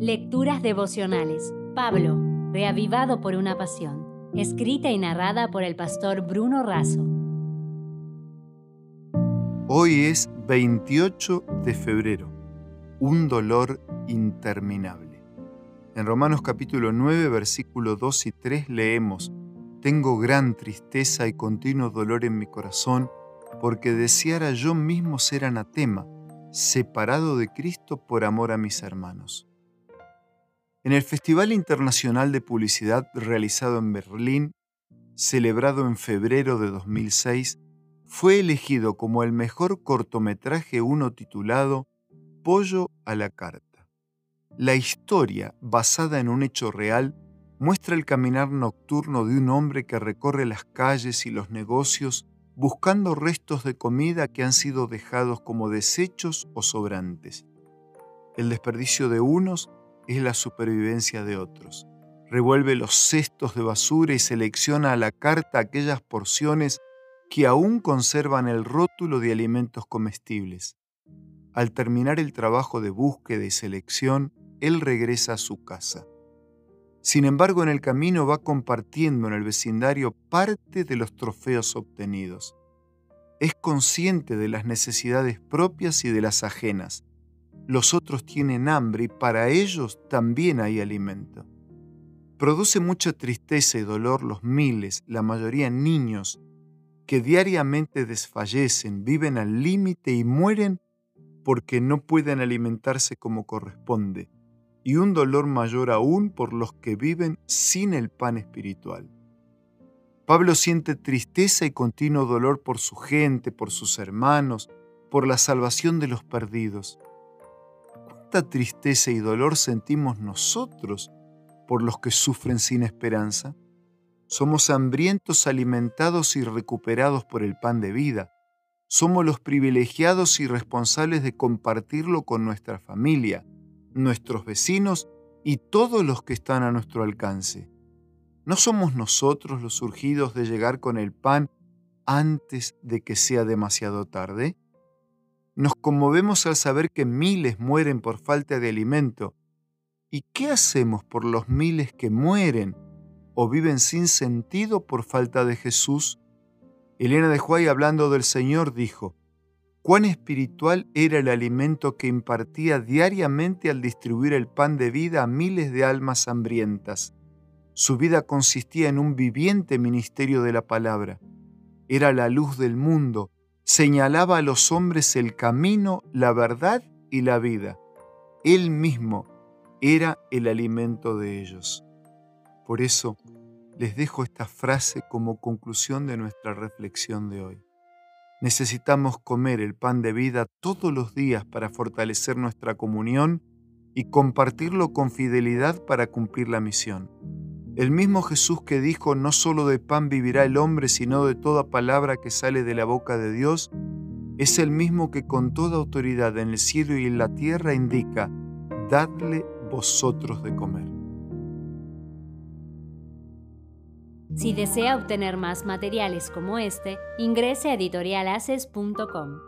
Lecturas devocionales. Pablo, reavivado por una pasión. Escrita y narrada por el pastor Bruno Razo. Hoy es 28 de febrero. Un dolor interminable. En Romanos capítulo 9, versículo 2 y 3 leemos, Tengo gran tristeza y continuo dolor en mi corazón, porque deseara yo mismo ser anatema, separado de Cristo por amor a mis hermanos. En el Festival Internacional de Publicidad realizado en Berlín, celebrado en febrero de 2006, fue elegido como el mejor cortometraje uno titulado Pollo a la Carta. La historia, basada en un hecho real, muestra el caminar nocturno de un hombre que recorre las calles y los negocios buscando restos de comida que han sido dejados como desechos o sobrantes. El desperdicio de unos es la supervivencia de otros. Revuelve los cestos de basura y selecciona a la carta aquellas porciones que aún conservan el rótulo de alimentos comestibles. Al terminar el trabajo de búsqueda y selección, él regresa a su casa. Sin embargo, en el camino va compartiendo en el vecindario parte de los trofeos obtenidos. Es consciente de las necesidades propias y de las ajenas. Los otros tienen hambre y para ellos también hay alimento. Produce mucha tristeza y dolor los miles, la mayoría niños, que diariamente desfallecen, viven al límite y mueren porque no pueden alimentarse como corresponde y un dolor mayor aún por los que viven sin el pan espiritual. Pablo siente tristeza y continuo dolor por su gente, por sus hermanos, por la salvación de los perdidos. ¿Cuánta tristeza y dolor sentimos nosotros por los que sufren sin esperanza? Somos hambrientos alimentados y recuperados por el pan de vida. Somos los privilegiados y responsables de compartirlo con nuestra familia, nuestros vecinos y todos los que están a nuestro alcance. ¿No somos nosotros los surgidos de llegar con el pan antes de que sea demasiado tarde? Nos conmovemos al saber que miles mueren por falta de alimento. ¿Y qué hacemos por los miles que mueren o viven sin sentido por falta de Jesús? Elena de Huay, hablando del Señor, dijo, cuán espiritual era el alimento que impartía diariamente al distribuir el pan de vida a miles de almas hambrientas. Su vida consistía en un viviente ministerio de la palabra. Era la luz del mundo, señalaba a los hombres el camino, la verdad y la vida. Él mismo era el alimento de ellos. Por eso les dejo esta frase como conclusión de nuestra reflexión de hoy. Necesitamos comer el pan de vida todos los días para fortalecer nuestra comunión y compartirlo con fidelidad para cumplir la misión. El mismo Jesús que dijo, no solo de pan vivirá el hombre, sino de toda palabra que sale de la boca de Dios, es el mismo que con toda autoridad en el cielo y en la tierra indica, dadle vosotros de comer. Si desea obtener más materiales como este, ingrese a editorialaces.com.